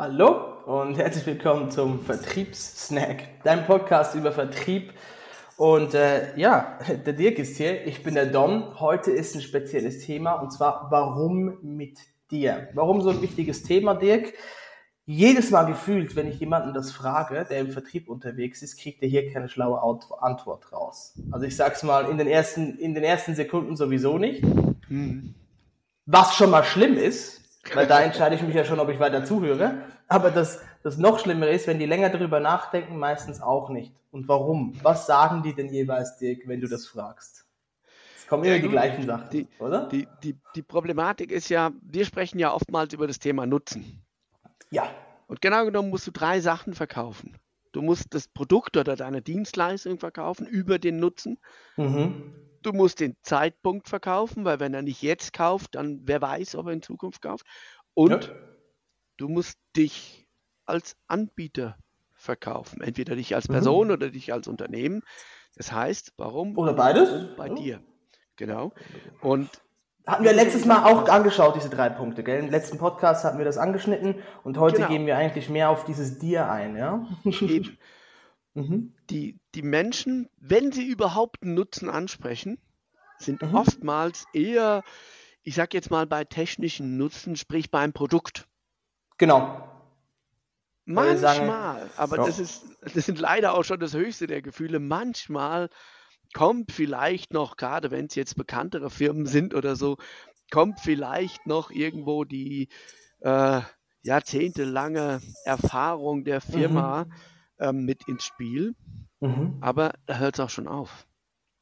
Hallo und herzlich willkommen zum Vertriebssnack, dein Podcast über Vertrieb. Und äh, ja, der Dirk ist hier, ich bin der Dom. Heute ist ein spezielles Thema und zwar, warum mit dir? Warum so ein wichtiges Thema, Dirk? Jedes Mal gefühlt, wenn ich jemanden das frage, der im Vertrieb unterwegs ist, kriegt er hier keine schlaue Antwort raus. Also ich sag's mal, in den ersten, in den ersten Sekunden sowieso nicht. Mhm. Was schon mal schlimm ist, weil da entscheide ich mich ja schon, ob ich weiter zuhöre. Aber das, das noch Schlimmere ist, wenn die länger darüber nachdenken, meistens auch nicht. Und warum? Was sagen die denn jeweils, Dirk, wenn du das fragst? Es kommen immer ja, die gleichen Sachen, die, oder? Die, die, die Problematik ist ja, wir sprechen ja oftmals über das Thema Nutzen. Ja. Und genau genommen musst du drei Sachen verkaufen. Du musst das Produkt oder deine Dienstleistung verkaufen über den Nutzen. Mhm. Du musst den Zeitpunkt verkaufen, weil wenn er nicht jetzt kauft, dann wer weiß, ob er in Zukunft kauft. Und ja. du musst dich als Anbieter verkaufen. Entweder dich als mhm. Person mhm. oder dich als Unternehmen. Das heißt, warum? Oder beides? Bei ja. dir. Genau. Und hatten wir letztes Mal auch angeschaut, diese drei Punkte, gell? Im letzten Podcast hatten wir das angeschnitten und heute genau. gehen wir eigentlich mehr auf dieses Dir ein, ja? Eben. Mhm. Die, die Menschen, wenn sie überhaupt einen Nutzen ansprechen, sind mhm. oftmals eher, ich sag jetzt mal, bei technischen Nutzen, sprich beim Produkt. Genau. Manchmal, sagen, aber ja. das, ist, das sind leider auch schon das höchste der Gefühle. Manchmal kommt vielleicht noch, gerade wenn es jetzt bekanntere Firmen sind oder so, kommt vielleicht noch irgendwo die äh, jahrzehntelange Erfahrung der Firma. Mhm ähm, mit ins Spiel. Mhm. Aber da hört es auch schon auf.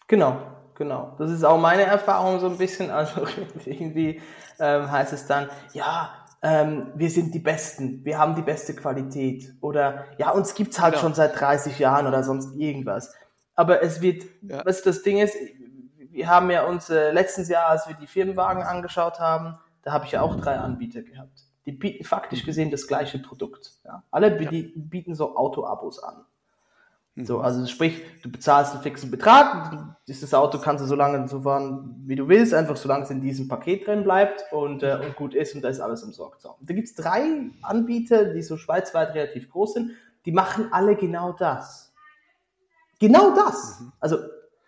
Genau, genau. Das ist auch meine Erfahrung so ein bisschen. Also irgendwie ähm, heißt es dann, ja, ähm, wir sind die Besten, wir haben die beste Qualität. Oder ja, uns gibt es halt genau. schon seit 30 Jahren oder sonst irgendwas. Aber es wird, ja. was das Ding ist, wir haben ja uns äh, letztes Jahr, als wir die Firmenwagen angeschaut haben, da habe ich ja auch drei Anbieter gehabt die bieten faktisch gesehen das gleiche Produkt. Ja. Alle bieten so Auto-Abos an. So, mhm. also sprich, du bezahlst einen fixen Betrag, dieses Auto kannst du so lange so fahren, wie du willst, einfach solange es in diesem Paket drin bleibt und, äh, und gut ist und da ist alles umsorgt. So. Da gibt es drei Anbieter, die so schweizweit relativ groß sind, die machen alle genau das. Genau das. Mhm. Also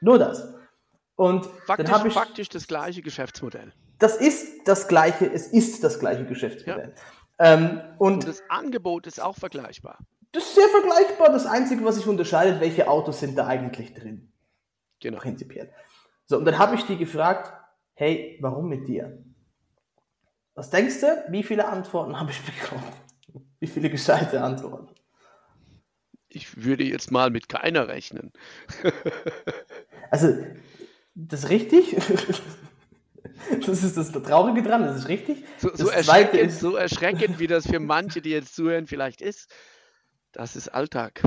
nur das. Und faktisch, dann habe ich faktisch das gleiche Geschäftsmodell. Das ist das gleiche, es ist das gleiche Geschäftsmodell. Ja. Ähm, und, und, das Angebot ist auch vergleichbar. Das ist sehr vergleichbar. Das Einzige, was sich unterscheidet, welche Autos sind da eigentlich drin. Genau. Prinzipiell. So, und dann habe ich die gefragt, hey, warum mit dir? Was denkst du, wie viele Antworten habe ich bekommen? Wie viele gescheite Antworten? Ich würde jetzt mal mit keiner rechnen. also, das ist richtig? Das ist das Traurige dran, das ist richtig. So, so, erschreckend, ist, so erschreckend, wie das für manche, die jetzt zuhören, vielleicht ist. Das ist Alltag.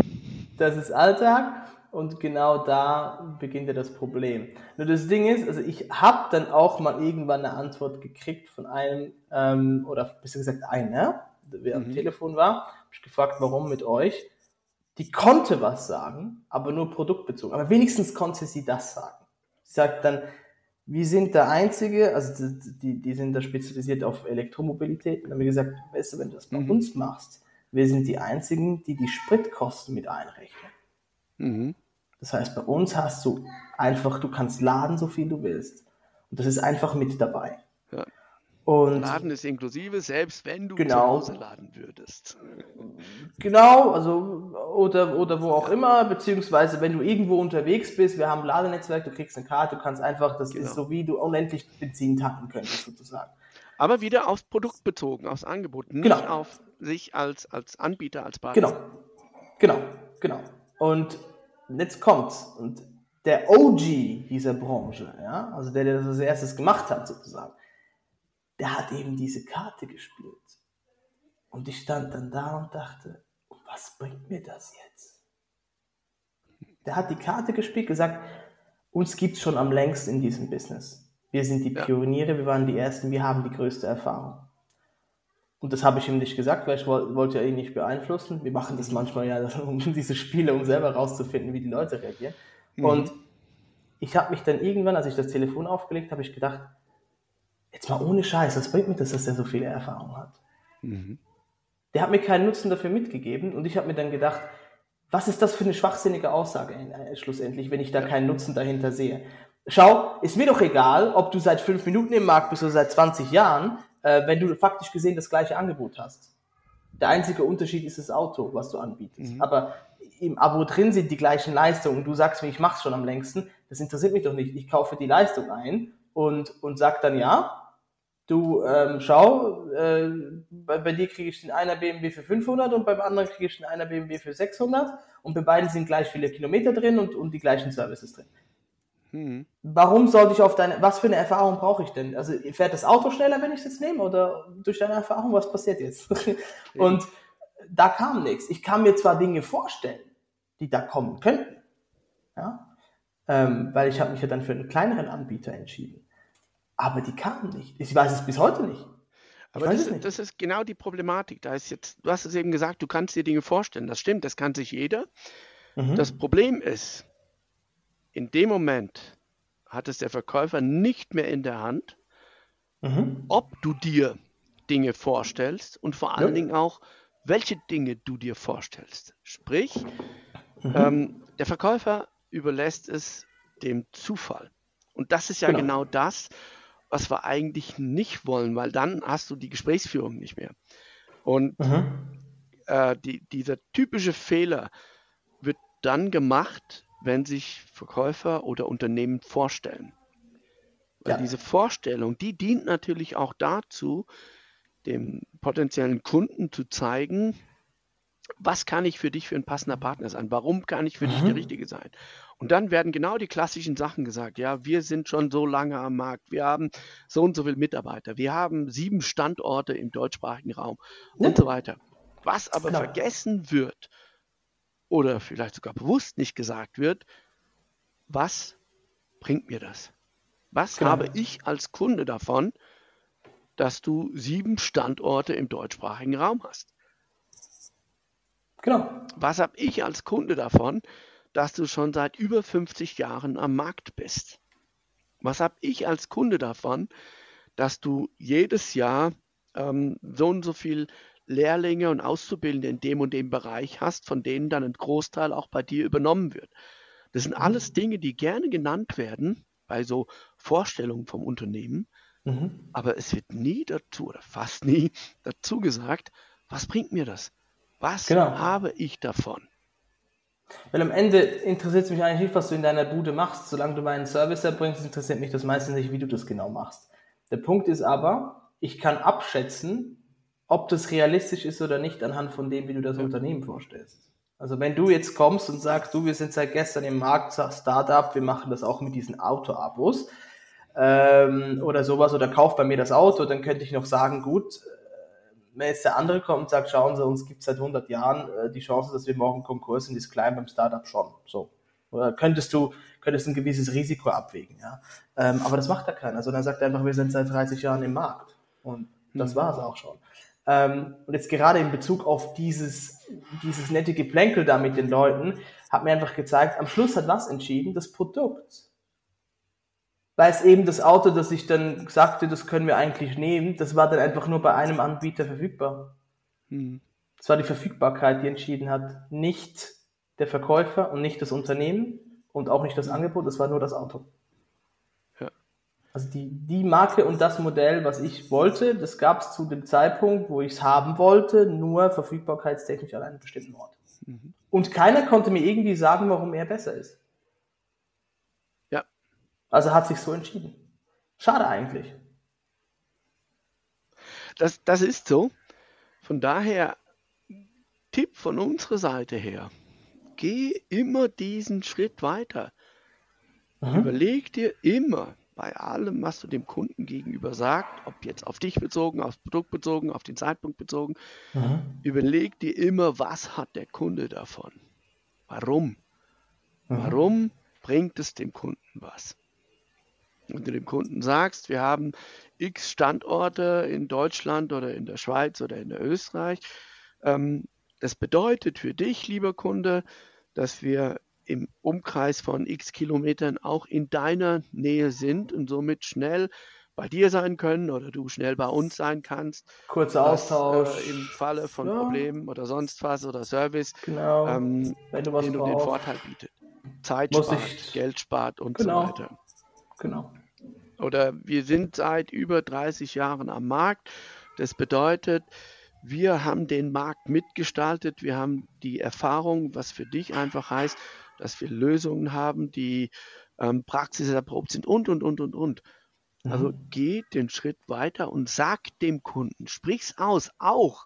Das ist Alltag und genau da beginnt ja das Problem. Nur das Ding ist, also ich habe dann auch mal irgendwann eine Antwort gekriegt von einem, ähm, oder besser gesagt einer, der mhm. am Telefon war, habe ich gefragt, warum mit euch. Die konnte was sagen, aber nur produktbezogen. Aber wenigstens konnte sie das sagen. Sie sagt dann, wir sind der Einzige, also die, die sind da spezialisiert auf Elektromobilität. Und dann haben wir gesagt, weißt du, wenn du das bei mhm. uns machst, wir sind die Einzigen, die die Spritkosten mit einrechnen. Mhm. Das heißt, bei uns hast du einfach, du kannst laden, so viel du willst. Und das ist einfach mit dabei. Ja. Und Laden ist inklusive, selbst wenn du genau, zu Hause laden würdest. Genau, also oder, oder wo auch ja. immer, beziehungsweise wenn du irgendwo unterwegs bist, wir haben ein Ladenetzwerk, du kriegst eine Karte, du kannst einfach, das genau. ist so wie du unendlich Benzin tanken könntest sozusagen. Aber wieder aufs Produkt bezogen, aufs Angebot, nicht genau. auf sich als, als Anbieter, als Partner. Genau, genau, genau. Und jetzt kommt's. Und der OG dieser Branche, ja, also der, der das als erstes gemacht hat sozusagen, der hat eben diese Karte gespielt. Und ich stand dann da und dachte, was bringt mir das jetzt? Der hat die Karte gespielt, gesagt, uns gibt es schon am längsten in diesem Business. Wir sind die Pioniere, wir waren die Ersten, wir haben die größte Erfahrung. Und das habe ich ihm nicht gesagt, weil ich wollte ja ihn nicht beeinflussen. Wir machen das manchmal ja, um diese Spiele, um selber rauszufinden, wie die Leute reagieren. Mhm. Und ich habe mich dann irgendwann, als ich das Telefon aufgelegt habe, ich gedacht, jetzt mal ohne Scheiß, was bringt mir das, dass er so viele Erfahrung hat? Mhm. Der hat mir keinen Nutzen dafür mitgegeben und ich habe mir dann gedacht, was ist das für eine schwachsinnige Aussage äh, schlussendlich, wenn ich da keinen Nutzen dahinter sehe? Schau, ist mir doch egal, ob du seit fünf Minuten im Markt bist oder seit 20 Jahren, äh, wenn du faktisch gesehen das gleiche Angebot hast. Der einzige Unterschied ist das Auto, was du anbietest. Mhm. Aber im Abo drin sind die gleichen Leistungen. Du sagst mir, ich mach's schon am längsten. Das interessiert mich doch nicht. Ich kaufe die Leistung ein und, und sag dann ja, du ähm, schau, äh, bei, bei, dir kriege ich den einer BMW für 500 und beim anderen kriege ich den einer BMW für 600 und bei beiden sind gleich viele Kilometer drin und, und die gleichen Services drin. Hm. Warum sollte ich auf deine, was für eine Erfahrung brauche ich denn? Also fährt das Auto schneller, wenn ich es jetzt nehme oder durch deine Erfahrung, was passiert jetzt? und da kam nichts. Ich kann mir zwar Dinge vorstellen, die da kommen könnten, ja, ähm, weil ich habe mich ja dann für einen kleineren Anbieter entschieden. Aber die kamen nicht. Ich weiß es bis heute nicht. Aber das, das, ist genau die Problematik. Da ist jetzt, du hast es eben gesagt, du kannst dir Dinge vorstellen. Das stimmt, das kann sich jeder. Mhm. Das Problem ist, in dem Moment hat es der Verkäufer nicht mehr in der Hand, mhm. ob du dir Dinge vorstellst und vor allen ja. Dingen auch, welche Dinge du dir vorstellst. Sprich, mhm. ähm, der Verkäufer überlässt es dem Zufall. Und das ist ja genau, genau das, was wir eigentlich nicht wollen, weil dann hast du die Gesprächsführung nicht mehr. Und äh, die, dieser typische Fehler wird dann gemacht, wenn sich Verkäufer oder Unternehmen vorstellen. Weil ja. diese Vorstellung, die dient natürlich auch dazu, dem potenziellen Kunden zu zeigen, was kann ich für dich für ein passender Partner sein? Warum kann ich für mhm. dich der Richtige sein? Und dann werden genau die klassischen Sachen gesagt. Ja, wir sind schon so lange am Markt. Wir haben so und so viele Mitarbeiter. Wir haben sieben Standorte im deutschsprachigen Raum ja. und so weiter. Was aber genau. vergessen wird oder vielleicht sogar bewusst nicht gesagt wird, was bringt mir das? Was genau. habe ich als Kunde davon, dass du sieben Standorte im deutschsprachigen Raum hast? Genau. Was habe ich als Kunde davon, dass du schon seit über 50 Jahren am Markt bist? Was habe ich als Kunde davon, dass du jedes Jahr ähm, so und so viel Lehrlinge und Auszubildende in dem und dem Bereich hast, von denen dann ein Großteil auch bei dir übernommen wird? Das sind alles mhm. Dinge, die gerne genannt werden bei so Vorstellungen vom Unternehmen, mhm. aber es wird nie dazu oder fast nie dazu gesagt, was bringt mir das? Was genau. habe ich davon? Weil am Ende interessiert es mich eigentlich nicht, was du in deiner Bude machst. Solange du meinen Service erbringst, interessiert mich das meistens nicht, wie du das genau machst. Der Punkt ist aber, ich kann abschätzen, ob das realistisch ist oder nicht anhand von dem, wie du das ja. Unternehmen vorstellst. Also wenn du jetzt kommst und sagst, du, wir sind seit gestern im Markt, Startup, wir machen das auch mit diesen Auto-Abos ähm, oder sowas oder kauf bei mir das Auto, dann könnte ich noch sagen, gut, wenn jetzt der andere kommt und sagt, schauen Sie, uns gibt es seit 100 Jahren, äh, die Chance, dass wir morgen Konkurs sind, ist klein beim Startup schon. So. Oder könntest du, könntest ein gewisses Risiko abwägen, ja. Ähm, aber das macht ja keiner, sondern sagt einfach, wir sind seit 30 Jahren im Markt. Und das mhm. war es auch schon. Ähm, und jetzt gerade in Bezug auf dieses, dieses nette Geplänkel da mit den Leuten, hat mir einfach gezeigt, am Schluss hat was entschieden? Das Produkt weil es eben das Auto, das ich dann sagte, das können wir eigentlich nehmen, das war dann einfach nur bei einem Anbieter verfügbar. Es war die Verfügbarkeit, die entschieden hat, nicht der Verkäufer und nicht das Unternehmen und auch nicht das Angebot, es war nur das Auto. Ja. Also die, die Marke und das Modell, was ich wollte, das gab es zu dem Zeitpunkt, wo ich es haben wollte, nur verfügbarkeitstechnisch an einem bestimmten Ort. Mhm. Und keiner konnte mir irgendwie sagen, warum er besser ist. Also hat sich so entschieden. Schade eigentlich. Das, das ist so. Von daher, Tipp von unserer Seite her, geh immer diesen Schritt weiter. Mhm. Überleg dir immer bei allem, was du dem Kunden gegenüber sagst, ob jetzt auf dich bezogen, aufs Produkt bezogen, auf den Zeitpunkt bezogen, mhm. überleg dir immer, was hat der Kunde davon? Warum? Mhm. Warum bringt es dem Kunden was? Wenn du dem Kunden sagst, wir haben x Standorte in Deutschland oder in der Schweiz oder in der Österreich, ähm, das bedeutet für dich, lieber Kunde, dass wir im Umkreis von x Kilometern auch in deiner Nähe sind und somit schnell bei dir sein können oder du schnell bei uns sein kannst. Kurzer Austausch. Äh, Im Falle von ja. Problemen oder sonst was oder Service, genau. ähm, Wenn du was den du den Vorteil bietet. Zeit Muss spart, ich... Geld spart und genau. so weiter. Genau. Oder wir sind seit über 30 Jahren am Markt. Das bedeutet, wir haben den Markt mitgestaltet, wir haben die Erfahrung, was für dich einfach heißt, dass wir Lösungen haben, die ähm, praxiserprobt sind und, und, und, und, und. Also mhm. geh den Schritt weiter und sag dem Kunden, sprich's aus, auch,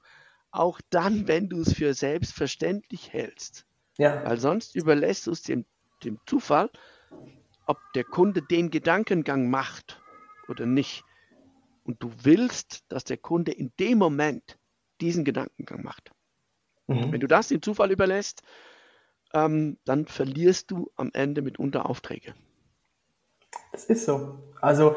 auch dann, wenn du es für selbstverständlich hältst. Ja. Weil sonst überlässt du es dem, dem Zufall, ob der Kunde den Gedankengang macht oder nicht. Und du willst, dass der Kunde in dem Moment diesen Gedankengang macht. Mhm. Wenn du das dem Zufall überlässt, ähm, dann verlierst du am Ende mitunter Aufträge. Das ist so. Also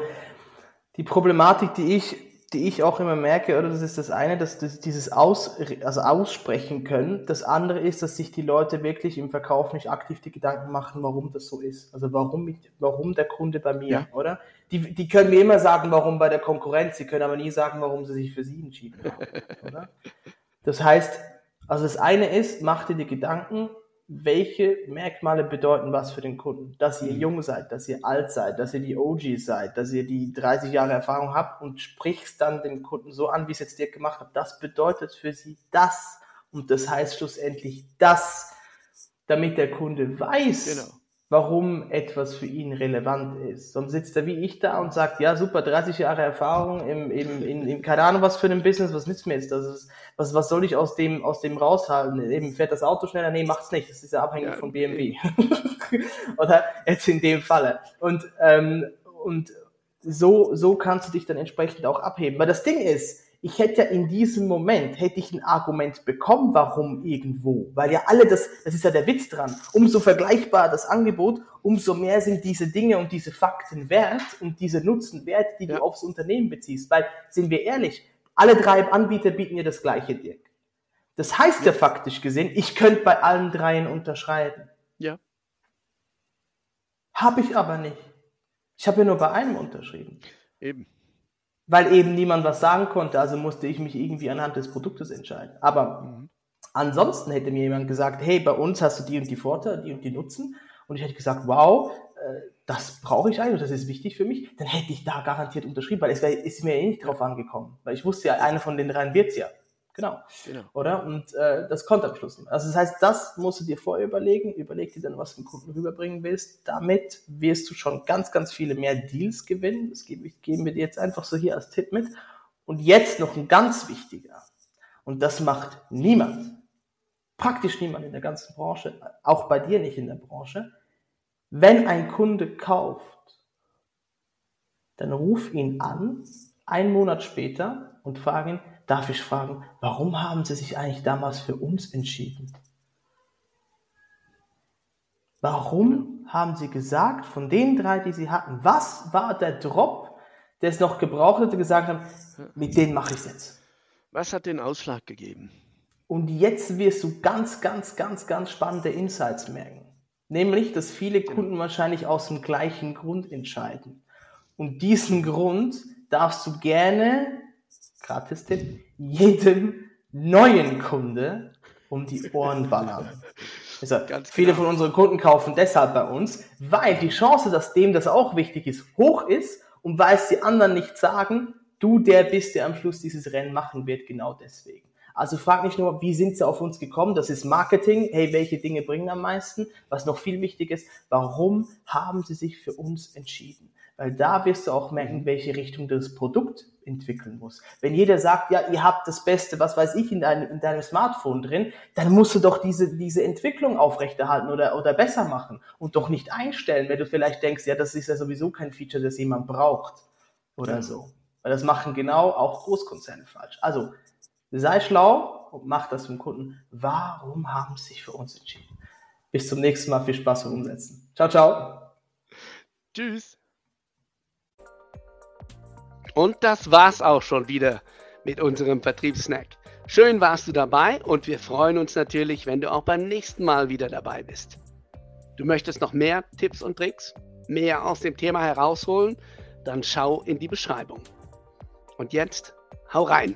die Problematik, die ich, die ich auch immer merke, oder das ist das eine, dass das, dieses Aus, also aussprechen können. Das andere ist, dass sich die Leute wirklich im Verkauf nicht aktiv die Gedanken machen, warum das so ist. Also warum, warum der Kunde bei mir, ja. oder? Die, die können mir immer sagen, warum bei der Konkurrenz, sie können aber nie sagen, warum sie sich für sie entschieden haben. oder? Das heißt, also das eine ist, mach dir die Gedanken, welche Merkmale bedeuten was für den Kunden? Dass ihr mhm. jung seid, dass ihr alt seid, dass ihr die OG seid, dass ihr die 30 Jahre Erfahrung habt und sprichst dann den Kunden so an, wie es jetzt dir gemacht hat. Das bedeutet für sie das und das heißt schlussendlich das, damit der Kunde weiß, genau warum etwas für ihn relevant ist. Sonst sitzt er wie ich da und sagt, ja super, 30 Jahre Erfahrung im, im, in, in keine Ahnung was für ein Business, was nützt mir jetzt? Das ist, was, was soll ich aus dem, aus dem raushalten? Eben fährt das Auto schneller? Nee, macht's nicht. Das ist ja abhängig ja, von BMW. Oder jetzt in dem Falle. Und, ähm, und so, so kannst du dich dann entsprechend auch abheben. Weil das Ding ist, ich hätte ja in diesem Moment, hätte ich ein Argument bekommen, warum irgendwo. Weil ja alle das, das ist ja der Witz dran. Umso vergleichbar das Angebot, umso mehr sind diese Dinge und diese Fakten wert und diese Nutzen wert, die ja. du aufs Unternehmen beziehst. Weil, sind wir ehrlich, alle drei Anbieter bieten dir das gleiche, Dirk. Das heißt ja, ja faktisch gesehen, ich könnte bei allen dreien unterschreiben. Ja. Habe ich aber nicht. Ich habe ja nur bei einem unterschrieben. Eben weil eben niemand was sagen konnte, also musste ich mich irgendwie anhand des Produktes entscheiden. Aber mhm. ansonsten hätte mir jemand gesagt, hey, bei uns hast du die und die Vorteile, die und die Nutzen. Und ich hätte gesagt, wow, äh, das brauche ich eigentlich, das ist wichtig für mich. Dann hätte ich da garantiert unterschrieben, weil es wär, ist mir eh nicht drauf angekommen. Weil ich wusste ja, einer von den dreien wird's ja. Genau. genau. Oder? Und äh, das konnte am Schluss nicht. Also das heißt, das musst du dir vorher überlegen. Überleg dir dann, was du dem Kunden rüberbringen willst. Damit wirst du schon ganz, ganz viele mehr Deals gewinnen. Das geben, geben wir dir jetzt einfach so hier als Tipp mit. Und jetzt noch ein ganz wichtiger. Und das macht niemand. Praktisch niemand in der ganzen Branche. Auch bei dir nicht in der Branche. Wenn ein Kunde kauft, dann ruf ihn an, einen Monat später und frag ihn, darf ich fragen, warum haben Sie sich eigentlich damals für uns entschieden? Warum haben Sie gesagt, von den drei, die Sie hatten, was war der Drop, der es noch gebraucht hätte, gesagt haben, mit denen mache ich es jetzt? Was hat den Ausschlag gegeben? Und jetzt wirst du ganz, ganz, ganz, ganz spannende Insights merken. Nämlich, dass viele genau. Kunden wahrscheinlich aus dem gleichen Grund entscheiden. Und diesen Grund darfst du gerne Gratis-Tipp, jedem neuen Kunde um die Ohren ballern. Also, viele genau. von unseren Kunden kaufen deshalb bei uns, weil die Chance, dass dem das auch wichtig ist, hoch ist und weil es die anderen nicht sagen, du der bist, der am Schluss dieses Rennen machen wird, genau deswegen. Also frag nicht nur, wie sind sie auf uns gekommen? Das ist Marketing. Hey, welche Dinge bringen am meisten? Was noch viel wichtig ist, warum haben sie sich für uns entschieden? Weil da wirst du auch merken, welche Richtung das Produkt entwickeln muss. Wenn jeder sagt, ja, ihr habt das Beste, was weiß ich, in, dein, in deinem Smartphone drin, dann musst du doch diese, diese Entwicklung aufrechterhalten oder, oder besser machen und doch nicht einstellen, wenn du vielleicht denkst, ja, das ist ja sowieso kein Feature, das jemand braucht oder so. Weil das machen genau auch Großkonzerne falsch. Also, sei schlau und mach das dem Kunden. Warum haben sie sich für uns entschieden? Bis zum nächsten Mal. Viel Spaß beim Umsetzen. Ciao, ciao. Tschüss. Und das war's auch schon wieder mit unserem Vertriebssnack. Schön warst du dabei und wir freuen uns natürlich, wenn du auch beim nächsten Mal wieder dabei bist. Du möchtest noch mehr Tipps und Tricks, mehr aus dem Thema herausholen, dann schau in die Beschreibung. Und jetzt hau rein!